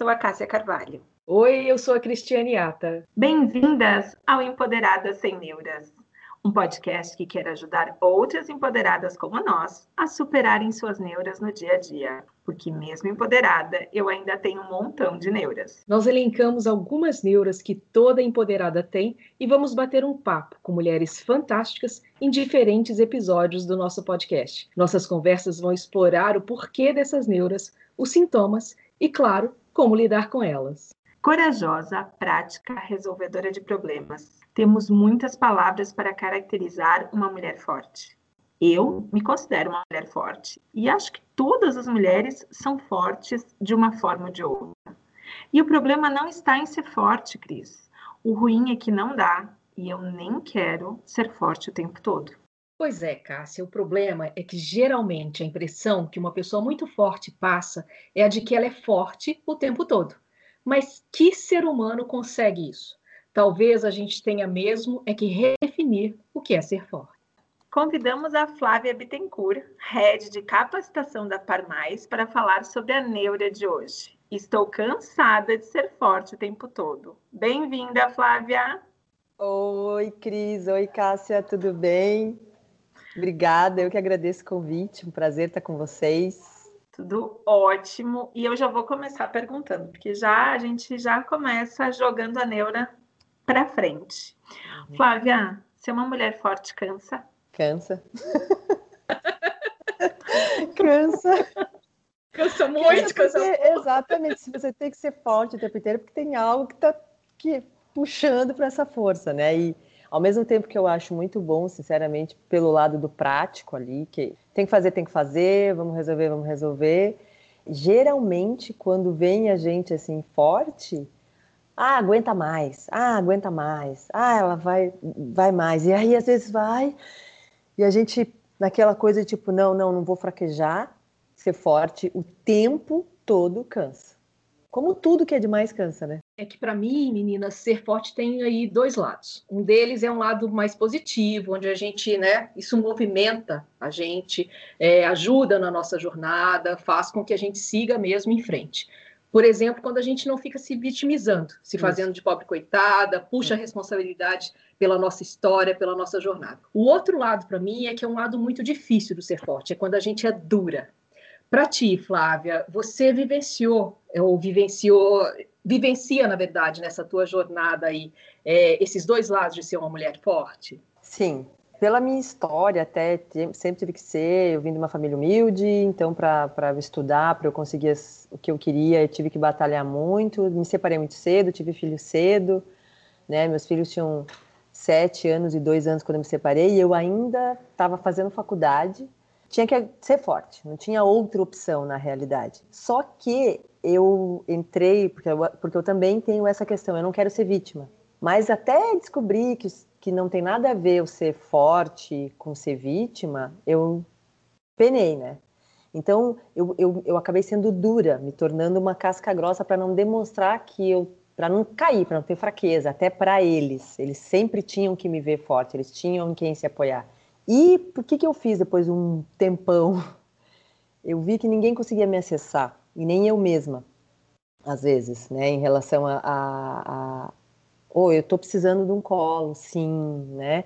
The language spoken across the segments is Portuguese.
sou a Cássia Carvalho. Oi, eu sou a Cristiane Ata. Bem-vindas ao Empoderadas Sem Neuras, um podcast que quer ajudar outras empoderadas como nós a superarem suas neuras no dia a dia. Porque, mesmo empoderada, eu ainda tenho um montão de neuras. Nós elencamos algumas neuras que toda empoderada tem e vamos bater um papo com mulheres fantásticas em diferentes episódios do nosso podcast. Nossas conversas vão explorar o porquê dessas neuras, os sintomas e, claro, como lidar com elas. Corajosa, prática, resolvedora de problemas. Temos muitas palavras para caracterizar uma mulher forte. Eu me considero uma mulher forte e acho que todas as mulheres são fortes de uma forma ou de outra. E o problema não está em ser forte, Cris. O ruim é que não dá e eu nem quero ser forte o tempo todo. Pois é, Cássia, o problema é que geralmente a impressão que uma pessoa muito forte passa é a de que ela é forte o tempo todo. Mas que ser humano consegue isso? Talvez a gente tenha mesmo é que redefinir o que é ser forte. Convidamos a Flávia Bittencourt, head de capacitação da Parmais, para falar sobre a neura de hoje. Estou cansada de ser forte o tempo todo. Bem-vinda, Flávia! Oi, Cris. Oi, Cássia. Tudo bem? Obrigada. Eu que agradeço o convite. Um prazer estar com vocês. Tudo ótimo. E eu já vou começar perguntando, porque já a gente já começa jogando a neura para frente. Uhum. Flávia, ser uma mulher forte cansa? Cansa. cansa. Cansa muito, cansa, porque, Exatamente. Se você tem que ser forte o tempo inteiro, porque tem algo que está que, puxando para essa força, né? E ao mesmo tempo que eu acho muito bom, sinceramente, pelo lado do prático ali, que tem que fazer, tem que fazer, vamos resolver, vamos resolver. Geralmente, quando vem a gente assim forte, ah, aguenta mais, ah, aguenta mais, ah, ela vai, vai mais. E aí, às vezes, vai, e a gente, naquela coisa tipo, não, não, não vou fraquejar, ser forte, o tempo todo cansa. Como tudo que é demais cansa, né? É que para mim, meninas, ser forte tem aí dois lados. Um deles é um lado mais positivo, onde a gente, né, isso movimenta a gente, é, ajuda na nossa jornada, faz com que a gente siga mesmo em frente. Por exemplo, quando a gente não fica se vitimizando, se fazendo de pobre coitada, puxa a responsabilidade pela nossa história, pela nossa jornada. O outro lado, para mim, é que é um lado muito difícil do ser forte, é quando a gente é dura, para ti, Flávia, você vivenciou ou vivenciou, vivencia, na verdade, nessa tua jornada aí, é, esses dois lados de ser uma mulher forte? Sim. Pela minha história, até sempre tive que ser. Eu vim de uma família humilde, então, para estudar, para eu conseguir o que eu queria, eu tive que batalhar muito. Me separei muito cedo, tive filho cedo, né? Meus filhos tinham sete anos e dois anos quando eu me separei, e eu ainda estava fazendo faculdade tinha que ser forte, não tinha outra opção na realidade. Só que eu entrei, porque eu, porque eu também tenho essa questão, eu não quero ser vítima. Mas até descobrir que, que não tem nada a ver eu ser forte com ser vítima, eu penei, né? Então eu, eu, eu acabei sendo dura, me tornando uma casca grossa para não demonstrar que eu para não cair, para não ter fraqueza, até para eles. Eles sempre tinham que me ver forte, eles tinham em quem se apoiar. E por que, que eu fiz depois de um tempão? Eu vi que ninguém conseguia me acessar, e nem eu mesma, às vezes, né, em relação a. a, a oh, eu estou precisando de um colo, sim, né?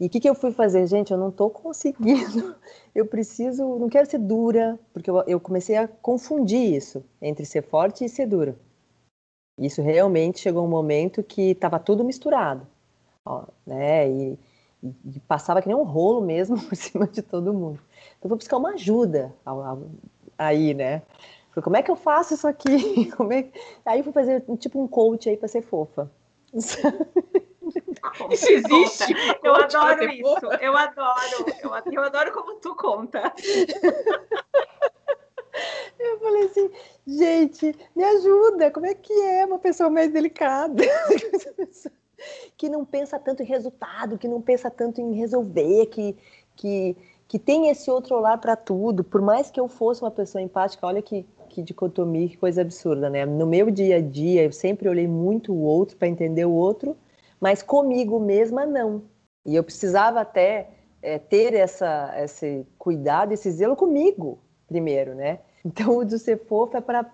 E o que, que eu fui fazer? Gente, eu não estou conseguindo, eu preciso, não quero ser dura, porque eu, eu comecei a confundir isso entre ser forte e ser dura. Isso realmente chegou um momento que estava tudo misturado, ó, né? E, e, passava que nem um rolo mesmo por cima de todo mundo. Então, vou buscar uma ajuda aí, né? Falei, como é que eu faço isso aqui? Como é... Aí fui fazer tipo um coach aí para ser fofa. Isso existe? Eu adoro isso. Fofa. Eu adoro. Eu, eu adoro como tu conta. Eu falei assim, gente, me ajuda, como é que é uma pessoa mais delicada? Que não pensa tanto em resultado, que não pensa tanto em resolver, que, que, que tem esse outro olhar para tudo. Por mais que eu fosse uma pessoa empática, olha que, que dicotomia, que coisa absurda, né? No meu dia a dia, eu sempre olhei muito o outro para entender o outro, mas comigo mesma não. E eu precisava até é, ter essa, esse cuidado, esse zelo comigo primeiro, né? Então, o do ser fofo é para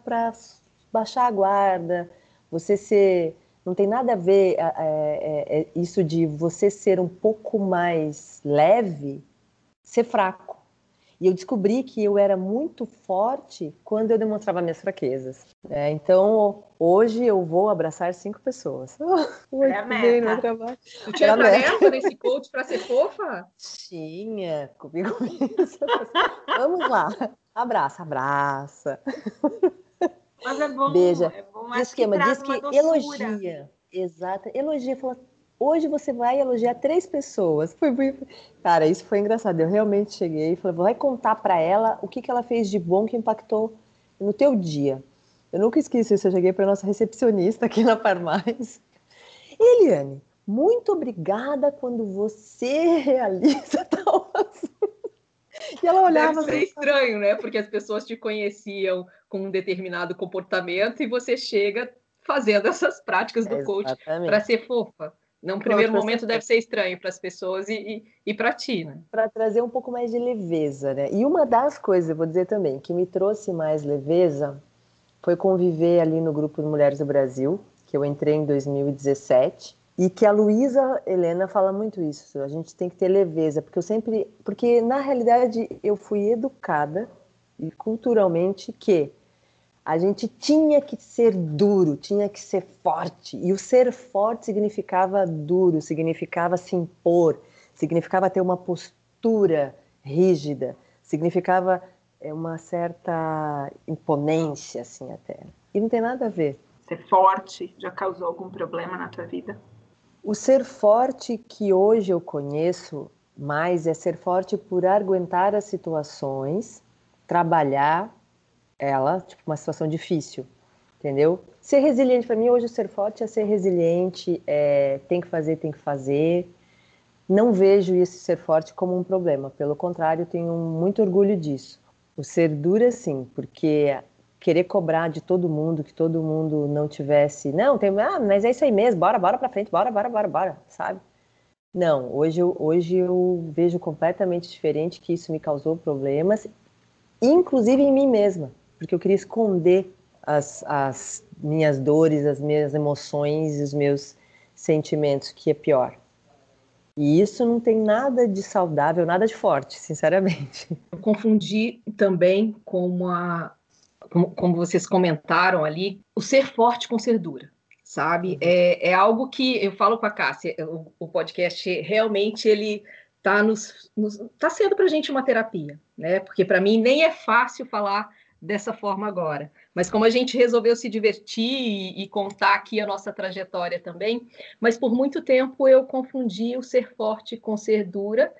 baixar a guarda, você ser. Não tem nada a ver é, é, é, isso de você ser um pouco mais leve, ser fraco. E eu descobri que eu era muito forte quando eu demonstrava minhas fraquezas. É, então, hoje eu vou abraçar cinco pessoas. é a meta. Trabalho. Tu tinha tarefa nesse coach para ser fofa? Tinha, comigo mesmo. Vamos lá. Abraça, abraça. Mas é bom. Beija. É bom, esquema, que diz que elogia. Exato. Elogia, fala, hoje você vai elogiar três pessoas. Foi, foi, cara, isso foi engraçado. Eu realmente cheguei e falei, vai contar para ela o que, que ela fez de bom que impactou no teu dia. Eu nunca esqueci isso. Eu cheguei para nossa recepcionista aqui na Farmais. Eliane, muito obrigada quando você realiza tal assunto. E ela olhava. Deve ser assim, estranho, né? Porque as pessoas te conheciam com um determinado comportamento e você chega fazendo essas práticas do coach para ser fofa. Num primeiro momento deve ser estranho para as pessoas e, e, e para ti, né? Para trazer um pouco mais de leveza, né? E uma das coisas, eu vou dizer também, que me trouxe mais leveza foi conviver ali no grupo de Mulheres do Brasil, que eu entrei em 2017, e que a Luísa Helena fala muito isso. A gente tem que ter leveza, porque eu sempre, porque na realidade eu fui educada e culturalmente que a gente tinha que ser duro, tinha que ser forte. E o ser forte significava duro, significava se impor, significava ter uma postura rígida, significava é, uma certa imponência, assim, até. E não tem nada a ver. Ser forte já causou algum problema na tua vida? O ser forte que hoje eu conheço mais é ser forte por aguentar as situações, trabalhar ela, tipo, uma situação difícil, entendeu? Ser resiliente, para mim, hoje, ser forte é ser resiliente, é, tem que fazer, tem que fazer. Não vejo esse ser forte como um problema, pelo contrário, tenho muito orgulho disso. O ser dura, sim, porque querer cobrar de todo mundo, que todo mundo não tivesse, não, tem, ah, mas é isso aí mesmo, bora, bora pra frente, bora, bora, bora, bora, sabe? Não, hoje eu, hoje eu vejo completamente diferente que isso me causou problemas, inclusive em mim mesma porque eu queria esconder as, as minhas dores, as minhas emoções e os meus sentimentos, que é pior. E isso não tem nada de saudável, nada de forte, sinceramente. Eu confundi também com uma. Como, como vocês comentaram ali, o ser forte com ser dura, sabe? Uhum. É, é algo que eu falo com a Cássia, o, o podcast realmente ele está nos, nos, tá sendo para a gente uma terapia, né? Porque para mim nem é fácil falar dessa forma agora. Mas como a gente resolveu se divertir e, e, contar aqui a nossa trajetória também, mas por muito tempo eu confundi o ser forte com ser dura.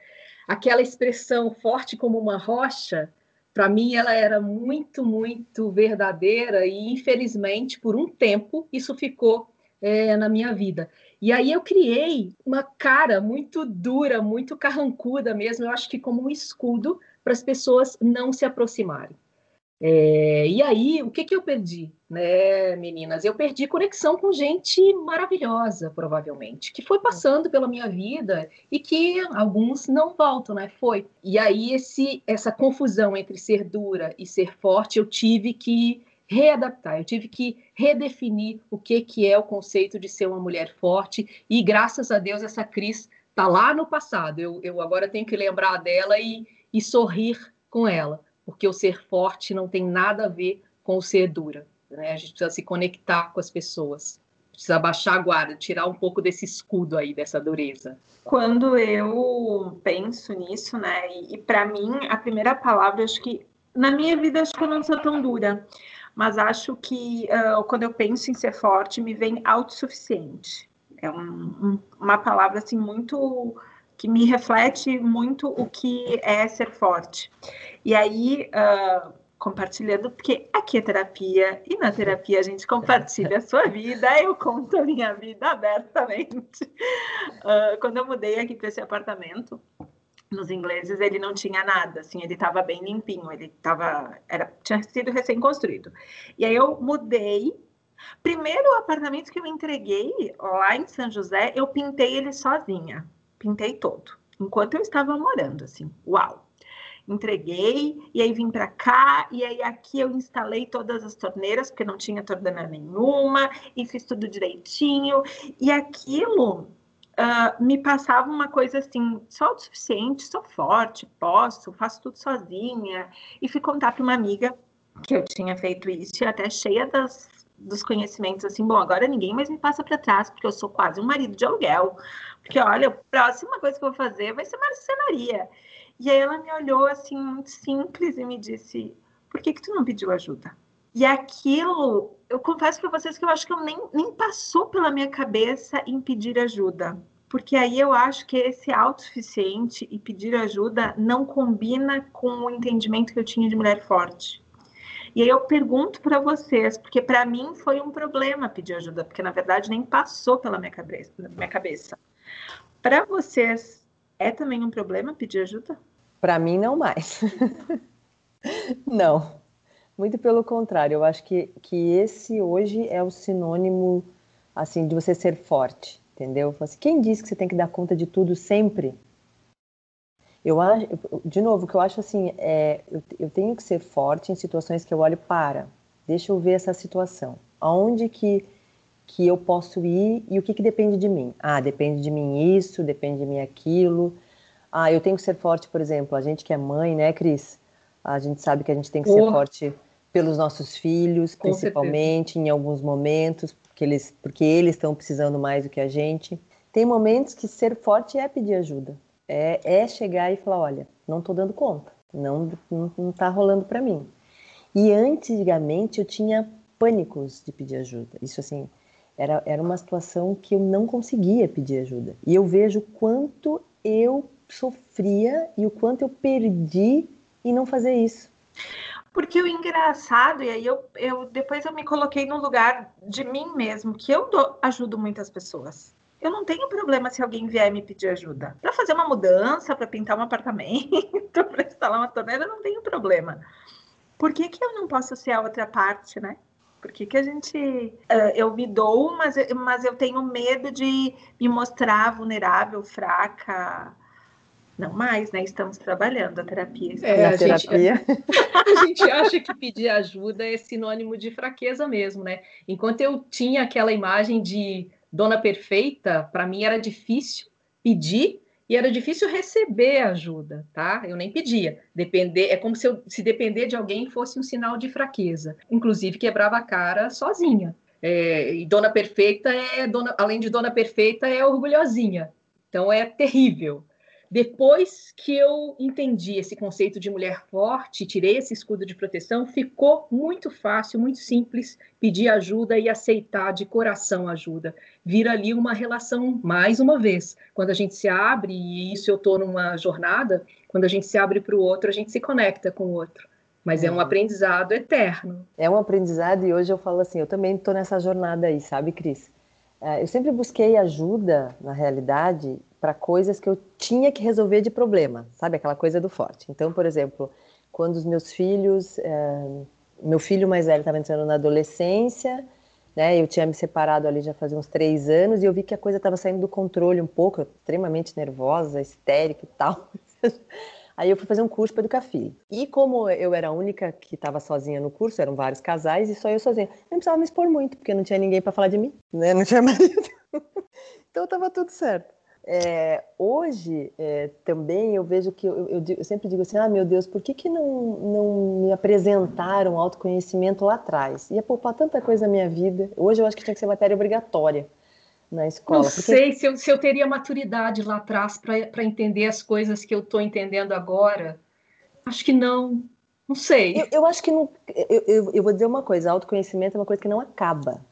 Aquela expressão forte como uma rocha, para mim ela era muito, muito verdadeira e infelizmente por um tempo isso ficou é, na minha vida. E aí eu criei uma cara muito dura, muito carrancuda mesmo, eu acho que como um escudo para as pessoas não se aproximarem. É, e aí, o que, que eu perdi, né, meninas? Eu perdi conexão com gente maravilhosa, provavelmente, que foi passando pela minha vida e que alguns não voltam, né? Foi. E aí, esse, essa confusão entre ser dura e ser forte, eu tive que readaptar, eu tive que redefinir o que, que é o conceito de ser uma mulher forte. E graças a Deus, essa Cris está lá no passado. Eu, eu agora tenho que lembrar dela e, e sorrir com ela porque o ser forte não tem nada a ver com o ser dura. Né? A gente precisa se conectar com as pessoas, precisa baixar a guarda, tirar um pouco desse escudo aí, dessa dureza. Quando eu penso nisso, né, e, e para mim, a primeira palavra, acho que na minha vida, acho que eu não sou tão dura, mas acho que uh, quando eu penso em ser forte, me vem autossuficiente. É um, um, uma palavra assim muito que me reflete muito o que é ser forte. E aí, uh, compartilhando, porque aqui é terapia, e na terapia a gente compartilha a sua vida, eu conto a minha vida abertamente. Uh, quando eu mudei aqui para esse apartamento, nos ingleses ele não tinha nada, assim, ele estava bem limpinho, ele tava, era, tinha sido recém-construído. E aí eu mudei. Primeiro apartamento que eu entreguei lá em São José, eu pintei ele sozinha pintei todo, enquanto eu estava morando, assim, uau. entreguei, e aí vim para cá, e aí aqui eu instalei todas as torneiras, porque não tinha torneira nenhuma, e fiz tudo direitinho, e aquilo uh, me passava uma coisa assim, sou suficiente, sou forte, posso, faço tudo sozinha, e fui contar para uma amiga que eu tinha feito isso, e até cheia das, dos conhecimentos, assim, bom, agora ninguém mais me passa para trás, porque eu sou quase um marido de aluguel, porque olha, a próxima coisa que eu vou fazer vai ser marcenaria. E aí ela me olhou assim, muito simples, e me disse: por que, que tu não pediu ajuda? E aquilo, eu confesso para vocês que eu acho que eu nem, nem passou pela minha cabeça em pedir ajuda. Porque aí eu acho que esse autossuficiente e pedir ajuda não combina com o entendimento que eu tinha de mulher forte. E aí eu pergunto para vocês, porque para mim foi um problema pedir ajuda, porque na verdade nem passou pela minha cabeça. Minha cabeça. Para vocês, é também um problema pedir ajuda? Para mim, não mais. não. Muito pelo contrário, eu acho que, que esse hoje é o sinônimo assim de você ser forte, entendeu? Assim, quem disse que você tem que dar conta de tudo sempre? Eu acho, de novo, o que eu acho assim é, eu, eu tenho que ser forte em situações que eu olho para. Deixa eu ver essa situação. Aonde que que eu posso ir e o que, que depende de mim? Ah, depende de mim isso, depende de mim aquilo. Ah, eu tenho que ser forte, por exemplo, a gente que é mãe, né, Cris? A gente sabe que a gente tem que oh. ser forte pelos nossos filhos, Com principalmente certeza. em alguns momentos, porque eles, porque eles estão precisando mais do que a gente. Tem momentos que ser forte é pedir ajuda, é, é chegar e falar, olha, não estou dando conta, não não está rolando para mim. E antigamente eu tinha pânicos de pedir ajuda. Isso assim, era, era uma situação que eu não conseguia pedir ajuda. E eu vejo quanto eu sofria e o quanto eu perdi em não fazer isso. Porque o engraçado, e aí eu, eu depois eu me coloquei no lugar de mim mesmo, que eu ajudo muitas pessoas. Eu não tenho problema se alguém vier me pedir ajuda. Para fazer uma mudança, para pintar um apartamento, para instalar uma torneira, não tenho problema. Por que, que eu não posso ser a outra parte, né? Por que, que a gente. Uh, eu me dou, mas, mas eu tenho medo de me mostrar vulnerável, fraca. Não mais, né? Estamos trabalhando a terapia. É, a, terapia. Gente, a gente acha que pedir ajuda é sinônimo de fraqueza mesmo, né? Enquanto eu tinha aquela imagem de dona perfeita, para mim era difícil pedir e era difícil receber ajuda, tá? Eu nem pedia. Depender, é como se, eu, se depender de alguém fosse um sinal de fraqueza. Inclusive quebrava a cara sozinha. É, e dona perfeita é dona, além de dona perfeita é orgulhosinha. Então é terrível. Depois que eu entendi esse conceito de mulher forte, tirei esse escudo de proteção, ficou muito fácil, muito simples pedir ajuda e aceitar de coração ajuda. Vira ali uma relação, mais uma vez, quando a gente se abre, e isso eu estou numa jornada, quando a gente se abre para o outro, a gente se conecta com o outro. Mas é. é um aprendizado eterno. É um aprendizado, e hoje eu falo assim: eu também estou nessa jornada aí, sabe, Cris? É, eu sempre busquei ajuda, na realidade, para coisas que eu tinha que resolver de problema, sabe? Aquela coisa do forte. Então, por exemplo, quando os meus filhos, é, meu filho mais velho estava entrando na adolescência, né? Eu tinha me separado ali já fazia uns três anos e eu vi que a coisa estava saindo do controle um pouco, extremamente nervosa, histérica e tal. Aí eu fui fazer um curso para educar filho. E como eu era a única que estava sozinha no curso, eram vários casais e só eu sozinha. Eu não precisava me expor muito, porque não tinha ninguém para falar de mim, né? Não tinha marido. então estava tudo certo. É, hoje, é, também, eu vejo que eu, eu, eu, sempre digo assim: ah, meu Deus, por que, que não, não me apresentaram autoconhecimento lá atrás? Ia poupar tanta coisa na minha vida. Hoje eu acho que tinha que ser matéria obrigatória na escola. Não porque... sei se eu, se eu teria maturidade lá atrás para entender as coisas que eu estou entendendo agora. Acho que não. Não sei. Eu, eu acho que não. Eu, eu, eu, vou dizer uma coisa: autoconhecimento é uma coisa que não acaba.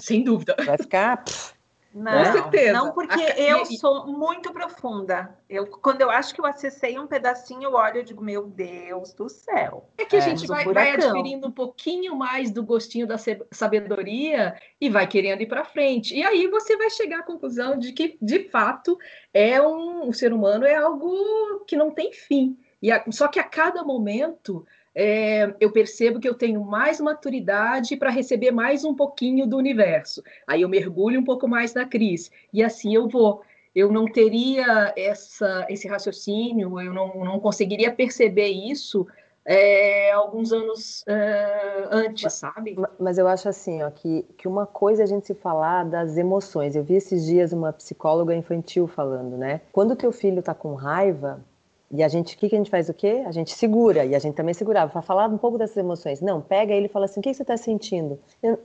Sem dúvida. Vai ficar. Pff, não, Com certeza. não porque eu sou muito profunda. Eu, quando eu acho que eu acessei um pedacinho, eu olho e digo, meu Deus do céu. É que a gente vai, vai, adquirindo um pouquinho mais do gostinho da sabedoria e vai querendo ir para frente. E aí você vai chegar à conclusão de que, de fato, é um, o ser humano é algo que não tem fim. E a, só que a cada momento é, eu percebo que eu tenho mais maturidade para receber mais um pouquinho do universo. Aí eu mergulho um pouco mais na crise. E assim eu vou. eu não teria essa, esse raciocínio, eu não, não conseguiria perceber isso é, alguns anos é, antes, sabe? Mas eu acho assim, ó, que, que uma coisa é a gente se falar das emoções. Eu vi esses dias uma psicóloga infantil falando, né? Quando teu filho tá com raiva, e a gente, o que, que a gente faz o quê? A gente segura, e a gente também segurava, para falar um pouco dessas emoções. Não, pega ele e fala assim, o que, que você está sentindo?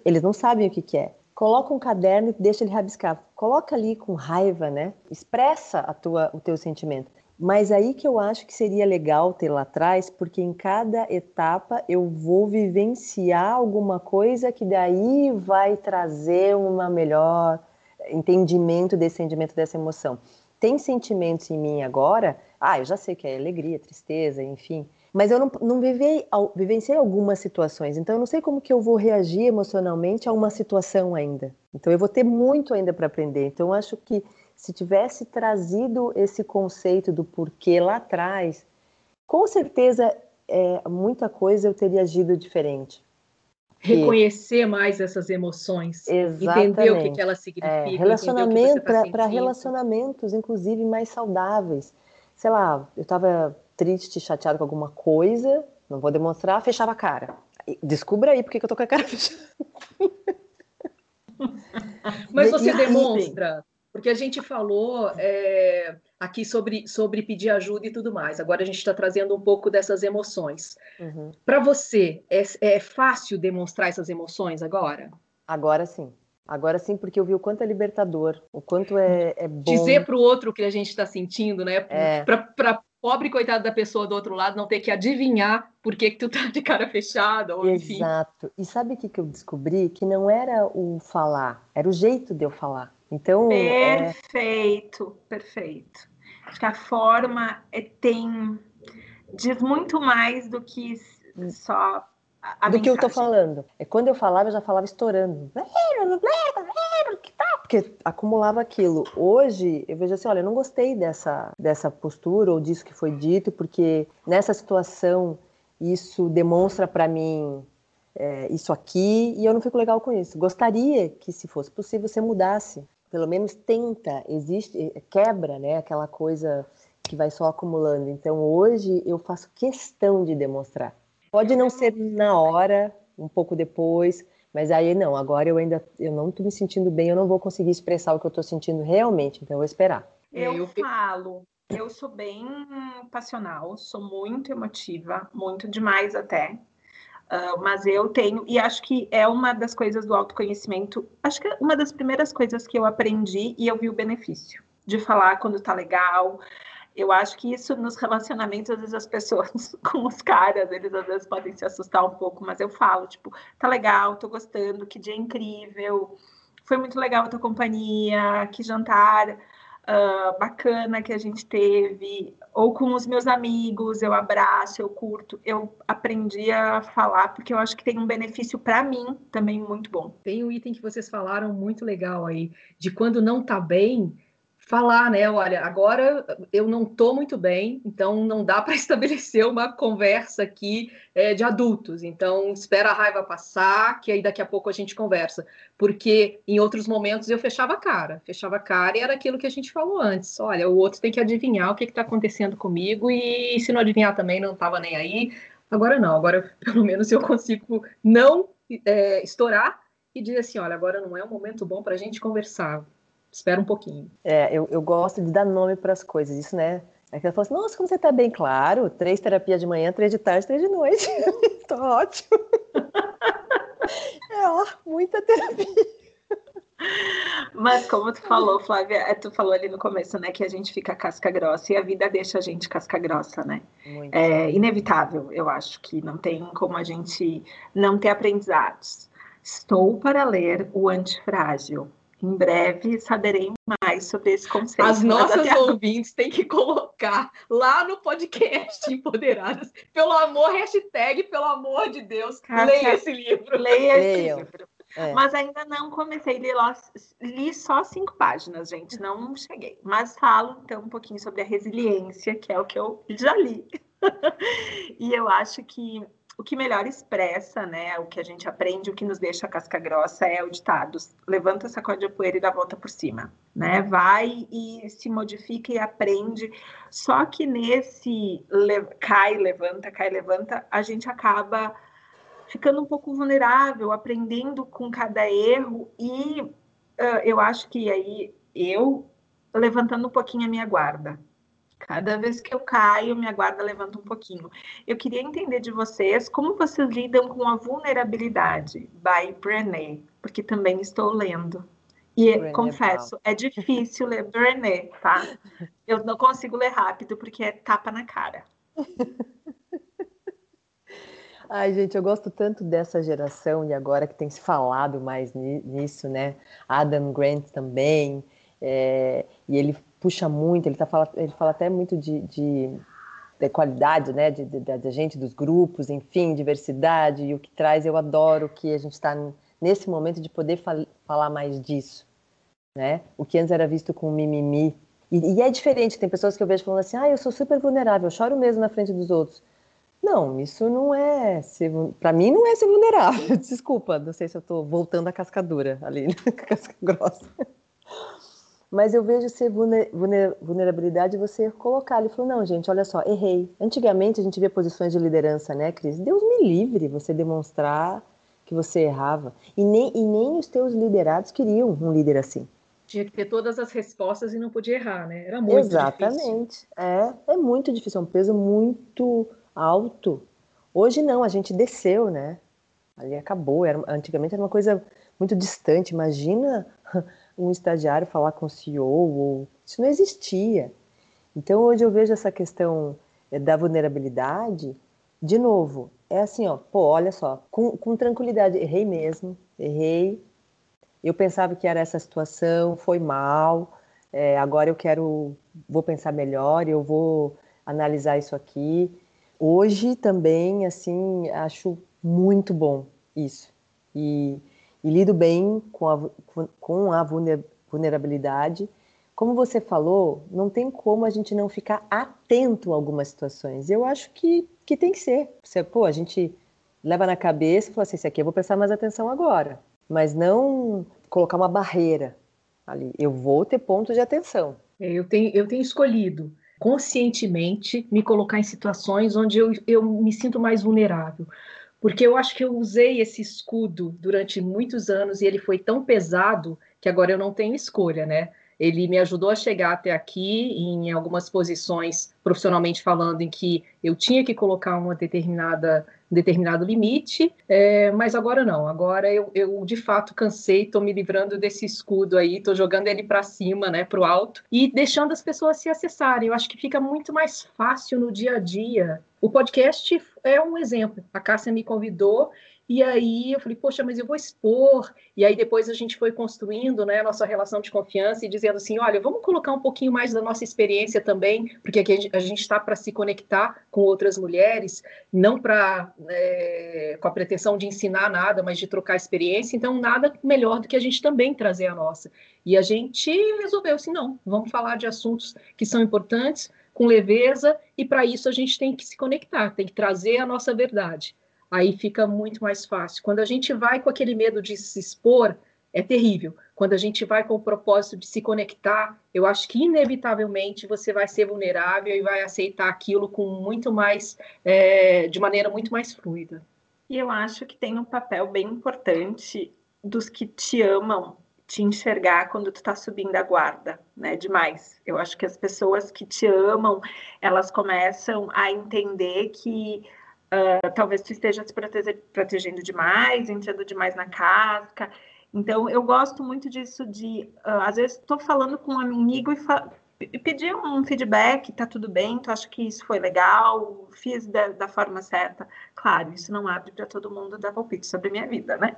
Eles não sabem o que, que é. Coloca um caderno e deixa ele rabiscar. Coloca ali com raiva, né? Expressa a tua, o teu sentimento. Mas aí que eu acho que seria legal ter lá atrás, porque em cada etapa eu vou vivenciar alguma coisa que daí vai trazer uma melhor entendimento desse sentimento, dessa emoção. Tem sentimentos em mim agora ah, eu já sei que é alegria, tristeza, enfim. Mas eu não, não vivei, vivenciei algumas situações, então eu não sei como que eu vou reagir emocionalmente a uma situação ainda. Então eu vou ter muito ainda para aprender. Então eu acho que se tivesse trazido esse conceito do porquê lá atrás, com certeza é, muita coisa eu teria agido diferente. Reconhecer mais essas emoções, Exatamente. entender o que, que elas significam. É, relacionamento para relacionamentos, inclusive mais saudáveis sei lá, eu estava triste, chateado com alguma coisa, não vou demonstrar, fechava a cara. Descubra aí porque que eu tô com a cara fechada. Mas você demonstra, porque a gente falou é, aqui sobre, sobre pedir ajuda e tudo mais. Agora a gente está trazendo um pouco dessas emoções. Uhum. Para você, é, é fácil demonstrar essas emoções agora? Agora sim. Agora sim, porque eu vi o quanto é libertador, o quanto é, é bom. Dizer para o outro o que a gente está sentindo, né? É. Para pobre coitado da pessoa do outro lado não ter que adivinhar por que, que tu tá de cara fechada, ou enfim. Exato. E sabe o que, que eu descobri? Que não era o falar, era o jeito de eu falar. Então. Perfeito, é... perfeito. Acho que a forma é, tem. diz muito mais do que hum. só a do mensagem. que eu tô falando. É quando eu falava, eu já falava estourando. Porque acumulava aquilo. Hoje, eu vejo assim, olha, eu não gostei dessa, dessa postura ou disso que foi dito, porque nessa situação isso demonstra para mim é, isso aqui e eu não fico legal com isso. Gostaria que, se fosse possível, você mudasse. Pelo menos tenta, existe, quebra, né? Aquela coisa que vai só acumulando. Então, hoje eu faço questão de demonstrar. Pode não ser na hora, um pouco depois, mas aí não, agora eu ainda eu não estou me sentindo bem, eu não vou conseguir expressar o que eu estou sentindo realmente, então eu vou esperar. Eu, eu falo, eu sou bem passional, sou muito emotiva, muito demais até. Uh, mas eu tenho, e acho que é uma das coisas do autoconhecimento, acho que é uma das primeiras coisas que eu aprendi e eu vi o benefício de falar quando tá legal, eu acho que isso nos relacionamentos, às vezes as pessoas com os caras, eles às vezes podem se assustar um pouco, mas eu falo, tipo, tá legal, tô gostando, que dia incrível, foi muito legal a tua companhia, que jantar uh, bacana que a gente teve, ou com os meus amigos, eu abraço, eu curto, eu aprendi a falar, porque eu acho que tem um benefício para mim também muito bom. Tem um item que vocês falaram muito legal aí, de quando não tá bem, falar, né? Olha, agora eu não estou muito bem, então não dá para estabelecer uma conversa aqui é, de adultos. Então espera a raiva passar, que aí daqui a pouco a gente conversa. Porque em outros momentos eu fechava a cara, fechava a cara e era aquilo que a gente falou antes. Olha, o outro tem que adivinhar o que está acontecendo comigo e se não adivinhar também não estava nem aí. Agora não, agora pelo menos eu consigo não é, estourar e dizer assim, olha, agora não é um momento bom para a gente conversar espera um pouquinho. É, eu, eu gosto de dar nome para as coisas, isso, né? É que ela falou assim, nossa, como você tá bem claro, três terapias de manhã, três de tarde, três de noite. Tô ótimo. é, ó, muita terapia. Mas como tu falou, Flávia, é, tu falou ali no começo, né, que a gente fica casca grossa e a vida deixa a gente casca grossa, né? Muito. É inevitável, eu acho que não tem como a gente não ter aprendizados. Estou para ler o Antifrágil, em breve saberei mais sobre esse conceito. As nossas ouvintes têm que colocar lá no podcast Empoderadas. Pelo amor, hashtag, pelo amor de Deus, Cara, leia esse livro. Leia esse livro. É. Mas ainda não comecei, li, li só cinco páginas, gente, não cheguei. Mas falo então um pouquinho sobre a resiliência, que é o que eu já li. e eu acho que o que melhor expressa, né, o que a gente aprende, o que nos deixa casca grossa é o ditado: levanta, sacode a poeira e dá a volta por cima, né? Vai e se modifica e aprende. Só que nesse le cai, levanta, cai, levanta, a gente acaba ficando um pouco vulnerável, aprendendo com cada erro e uh, eu acho que aí eu levantando um pouquinho a minha guarda, Cada vez que eu caio, minha guarda levanta um pouquinho. Eu queria entender de vocês como vocês lidam com a vulnerabilidade, by Brené, porque também estou lendo. E Brené, confesso, é difícil ler Brené, tá? Eu não consigo ler rápido porque é tapa na cara. Ai, gente, eu gosto tanto dessa geração e agora que tem se falado mais nisso, né? Adam Grant também, é, e ele puxa muito, ele, tá, ele fala até muito de, de, de qualidade, né, de, de, gente, dos grupos, enfim, diversidade, e o que traz, eu adoro que a gente está nesse momento de poder fal falar mais disso, né, o que antes era visto com mimimi, e, e, é diferente, tem pessoas que eu vejo falando assim, ah, eu sou super vulnerável, eu choro mesmo na frente dos outros. Não, isso não é ser, para mim não é ser vulnerável, desculpa, não sei se eu estou voltando à cascadura ali, casca grossa. Mas eu vejo ser vulnerabilidade você colocar. Ele falou: não, gente, olha só, errei. Antigamente a gente via posições de liderança, né, Cris? Deus me livre você demonstrar que você errava. E nem, e nem os teus liderados queriam um líder assim. Tinha que ter todas as respostas e não podia errar, né? Era muito Exatamente. difícil. Exatamente. É, é muito difícil, é um peso muito alto. Hoje não, a gente desceu, né? Ali acabou. Era, antigamente era uma coisa muito distante. Imagina um estagiário falar com o CEO, ou... isso não existia. Então hoje eu vejo essa questão eh, da vulnerabilidade, de novo, é assim, ó, pô, olha só, com, com tranquilidade, errei mesmo, errei, eu pensava que era essa situação, foi mal, é, agora eu quero, vou pensar melhor, eu vou analisar isso aqui. Hoje também, assim, acho muito bom isso. E e lido bem com a, com a vulnerabilidade. Como você falou, não tem como a gente não ficar atento a algumas situações. Eu acho que, que tem que ser. Você, pô, a gente leva na cabeça e fala assim, isso aqui eu vou prestar mais atenção agora. Mas não colocar uma barreira ali. Eu vou ter pontos de atenção. É, eu tenho, eu tenho escolhido conscientemente me colocar em situações onde eu, eu me sinto mais vulnerável porque eu acho que eu usei esse escudo durante muitos anos e ele foi tão pesado que agora eu não tenho escolha, né? Ele me ajudou a chegar até aqui em algumas posições, profissionalmente falando, em que eu tinha que colocar uma determinada determinado limite, é, mas agora não. Agora eu, eu de fato cansei, estou me livrando desse escudo aí, estou jogando ele para cima, né, para o alto e deixando as pessoas se acessarem. Eu acho que fica muito mais fácil no dia a dia. O podcast é um exemplo. A Cássia me convidou e aí eu falei, poxa, mas eu vou expor. E aí depois a gente foi construindo né, a nossa relação de confiança e dizendo assim: olha, vamos colocar um pouquinho mais da nossa experiência também, porque aqui a gente está para se conectar com outras mulheres, não para é, com a pretensão de ensinar nada, mas de trocar experiência. Então, nada melhor do que a gente também trazer a nossa. E a gente resolveu assim: não, vamos falar de assuntos que são importantes, com leveza, e para isso a gente tem que se conectar, tem que trazer a nossa verdade aí fica muito mais fácil. Quando a gente vai com aquele medo de se expor, é terrível. Quando a gente vai com o propósito de se conectar, eu acho que inevitavelmente você vai ser vulnerável e vai aceitar aquilo com muito mais, é, de maneira muito mais fluida. E eu acho que tem um papel bem importante dos que te amam te enxergar quando tu tá subindo a guarda, né? Demais. Eu acho que as pessoas que te amam, elas começam a entender que Uh, talvez tu esteja se protegendo demais, entrando demais na casca. Então, eu gosto muito disso de, uh, às vezes, estou falando com um amigo e, e pedir um feedback, tá tudo bem, tu acha que isso foi legal, fiz da, da forma certa. Claro, isso não abre para todo mundo dar palpite sobre a minha vida, né?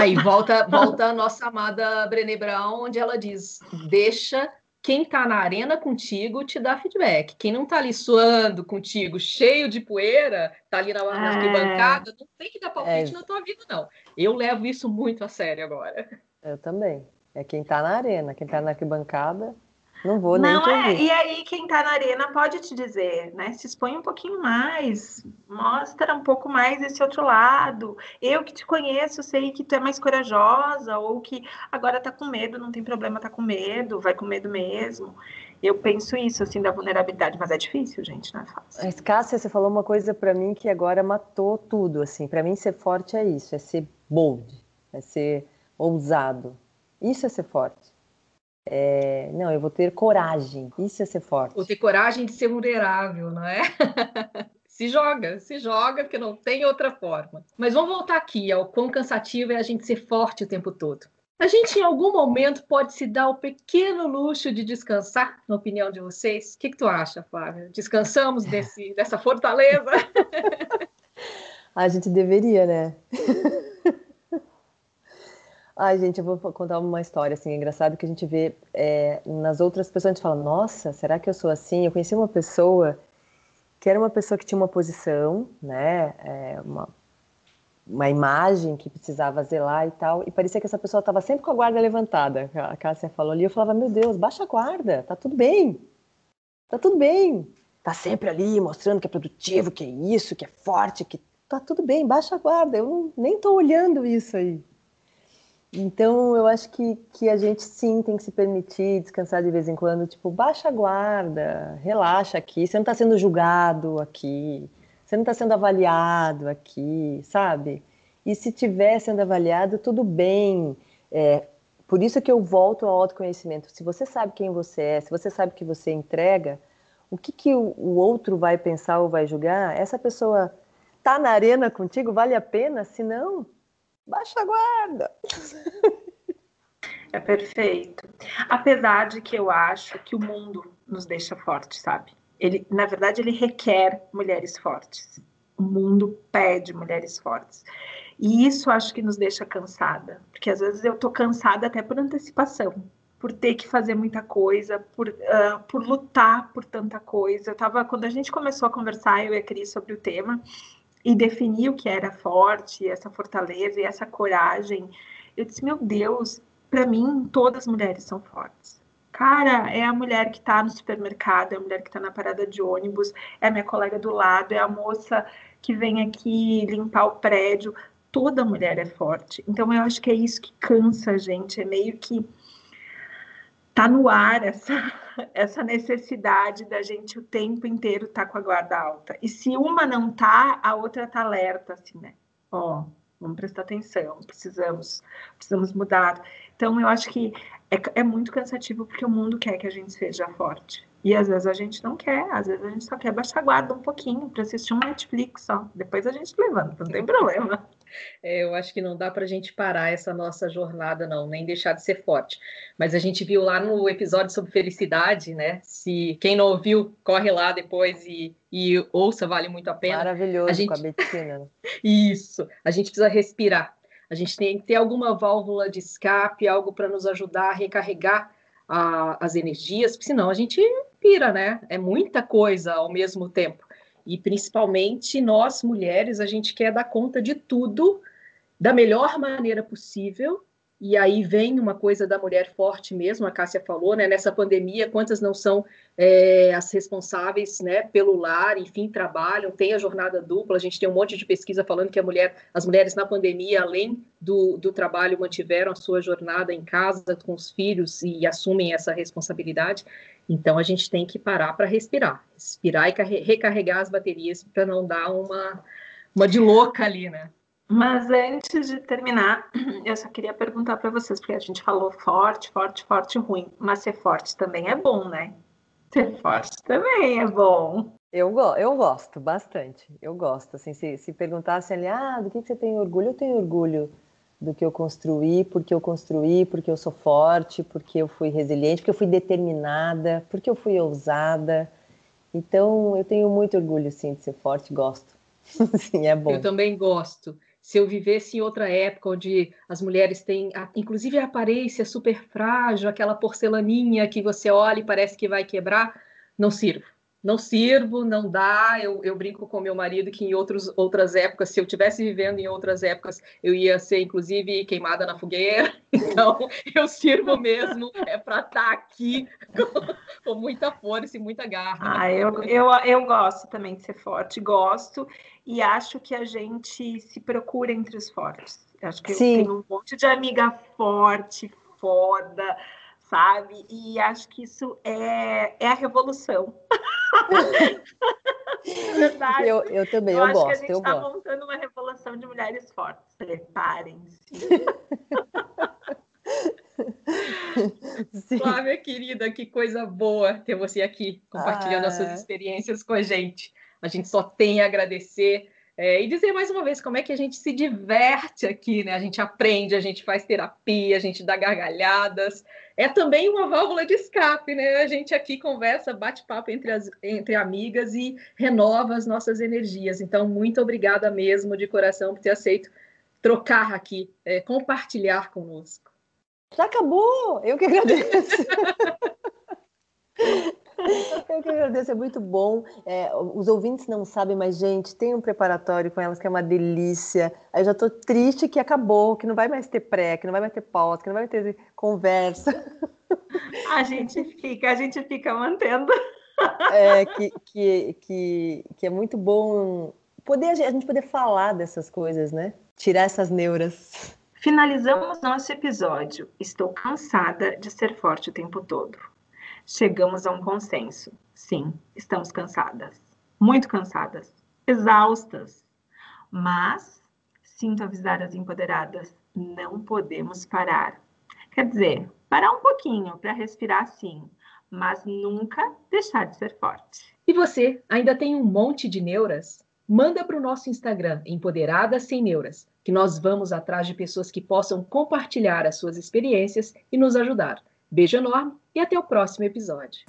Aí volta, volta a nossa amada Brené Brown, onde ela diz, deixa quem está na arena contigo te dá feedback. Quem não está ali suando contigo, cheio de poeira, está ali na, na é... arquibancada, não tem que dar palpite é... na tua vida, não. Eu levo isso muito a sério agora. Eu também. É quem está na arena, quem está na arquibancada. Não vou nem Não é, e aí quem tá na arena pode te dizer, né? Se expõe um pouquinho mais, mostra um pouco mais esse outro lado. Eu que te conheço, sei que tu é mais corajosa, ou que agora tá com medo, não tem problema tá com medo, vai com medo mesmo. Eu penso isso, assim, da vulnerabilidade, mas é difícil, gente, não é fácil. Cássia, você falou uma coisa para mim que agora matou tudo, assim. Para mim, ser forte é isso, é ser bold, é ser ousado. Isso é ser forte. É, não, eu vou ter coragem. Isso é ser forte. Vou ter coragem de ser vulnerável, não é? se joga, se joga, porque não tem outra forma. Mas vamos voltar aqui ao quão cansativo é a gente ser forte o tempo todo. A gente, em algum momento, pode se dar o pequeno luxo de descansar, na opinião de vocês? O que, que tu acha, Flávia? Descansamos desse, dessa fortaleza? a gente deveria, né? Ai, gente, eu vou contar uma história, assim, é engraçado que a gente vê é, nas outras pessoas, a gente fala, nossa, será que eu sou assim? Eu conheci uma pessoa que era uma pessoa que tinha uma posição, né, é, uma, uma imagem que precisava zelar e tal, e parecia que essa pessoa estava sempre com a guarda levantada, a Cássia falou ali, eu falava, meu Deus, baixa a guarda, tá tudo bem, tá tudo bem, tá sempre ali mostrando que é produtivo, que é isso, que é forte, que tá tudo bem, baixa a guarda, eu nem tô olhando isso aí, então, eu acho que, que a gente sim tem que se permitir descansar de vez em quando, tipo, baixa a guarda, relaxa aqui, você não está sendo julgado aqui, você não está sendo avaliado aqui, sabe? E se estiver sendo avaliado, tudo bem. É, por isso que eu volto ao autoconhecimento. Se você sabe quem você é, se você sabe que você entrega, o que, que o, o outro vai pensar ou vai julgar? Essa pessoa tá na arena contigo, vale a pena? Se não, baixa a guarda. É perfeito. Apesar de que eu acho que o mundo nos deixa fortes, sabe? Ele, na verdade, ele requer mulheres fortes. O mundo pede mulheres fortes. E isso acho que nos deixa cansada, porque às vezes eu tô cansada até por antecipação, por ter que fazer muita coisa, por, uh, por lutar por tanta coisa. Eu tava, quando a gente começou a conversar, eu e a Cris, sobre o tema, e definir o que era forte, essa fortaleza e essa coragem. Eu disse, meu Deus, para mim todas as mulheres são fortes. Cara, é a mulher que está no supermercado, é a mulher que está na parada de ônibus, é a minha colega do lado, é a moça que vem aqui limpar o prédio. Toda mulher é forte. Então eu acho que é isso que cansa a gente, é meio que tá no ar essa, essa necessidade da gente o tempo inteiro estar tá com a guarda alta. E se uma não tá, a outra tá alerta, assim, né? Ó, vamos prestar atenção, precisamos, precisamos mudar. Então, eu acho que é, é muito cansativo porque o mundo quer que a gente seja forte. E às vezes a gente não quer, às vezes a gente só quer baixar a guarda um pouquinho para assistir um Netflix só. Depois a gente levanta, não tem problema. É, eu acho que não dá para a gente parar essa nossa jornada, não, nem deixar de ser forte. Mas a gente viu lá no episódio sobre felicidade, né? Se quem não ouviu, corre lá depois e, e ouça, vale muito a pena. Maravilhoso a gente... com a Betina. Né? Isso, a gente precisa respirar. A gente tem que ter alguma válvula de escape, algo para nos ajudar a recarregar a, as energias, porque senão a gente pira, né? É muita coisa ao mesmo tempo. E principalmente nós, mulheres, a gente quer dar conta de tudo da melhor maneira possível. E aí vem uma coisa da mulher forte mesmo, a Cássia falou, né? Nessa pandemia, quantas não são é, as responsáveis, né, pelo lar, enfim, trabalham, tem a jornada dupla. A gente tem um monte de pesquisa falando que a mulher, as mulheres na pandemia, além do, do trabalho, mantiveram a sua jornada em casa com os filhos e assumem essa responsabilidade. Então a gente tem que parar para respirar, respirar e recarregar as baterias para não dar uma, uma de louca ali, né? Mas antes de terminar, eu só queria perguntar para vocês, porque a gente falou forte, forte, forte, ruim, mas ser forte também é bom, né? Ser forte também é bom. Eu, go eu gosto bastante, eu gosto. Assim, se, se perguntassem ali, ah, do que, que você tem orgulho? Eu tenho orgulho do que eu construí, porque eu construí, porque eu sou forte, porque eu fui resiliente, porque eu fui determinada, porque eu fui ousada. Então, eu tenho muito orgulho, sim, de ser forte, gosto. sim, é bom. Eu também gosto. Se eu vivesse em outra época onde as mulheres têm, inclusive a aparência super frágil, aquela porcelaninha que você olha e parece que vai quebrar, não sirvo não sirvo, não dá. Eu, eu brinco com meu marido que em outros, outras épocas, se eu tivesse vivendo em outras épocas, eu ia ser, inclusive, queimada na fogueira. Então, eu sirvo mesmo, é para estar tá aqui com, com, muita força e muita garra. Ah, eu, eu, eu gosto também de ser forte, gosto, e acho que a gente se procura entre os fortes. Acho que Sim. eu tenho um monte de amiga forte, foda, sabe? E acho que isso é, é a revolução. Verdade. Eu, eu também, eu, eu acho gosto. que a gente está montando uma revolução de mulheres fortes. Preparem-se. Flávia, querida, que coisa boa ter você aqui compartilhando ah. as suas ah. experiências com a gente. A gente só tem a agradecer. É, e dizer mais uma vez como é que a gente se diverte aqui, né? A gente aprende, a gente faz terapia, a gente dá gargalhadas. É também uma válvula de escape, né? A gente aqui conversa, bate papo entre, as, entre amigas e renova as nossas energias. Então, muito obrigada mesmo de coração por ter aceito trocar aqui, é, compartilhar conosco. Já acabou! Eu que agradeço. Eu que agradeço, é muito bom. É, os ouvintes não sabem, mas, gente, tem um preparatório com elas que é uma delícia. Eu já tô triste que acabou, que não vai mais ter pré, que não vai mais ter pós, que não vai ter conversa. A gente fica, a gente fica mantendo. É, que, que, que, que é muito bom poder a gente poder falar dessas coisas, né? Tirar essas neuras. Finalizamos nosso episódio. Estou cansada de ser forte o tempo todo chegamos a um consenso. Sim, estamos cansadas, muito cansadas, exaustas. Mas, sinto avisar as empoderadas, não podemos parar. Quer dizer, parar um pouquinho para respirar sim, mas nunca deixar de ser forte. E você, ainda tem um monte de neuras? Manda para o nosso Instagram, Empoderadas Sem Neuras, que nós vamos atrás de pessoas que possam compartilhar as suas experiências e nos ajudar. Beijo enorme e até o próximo episódio.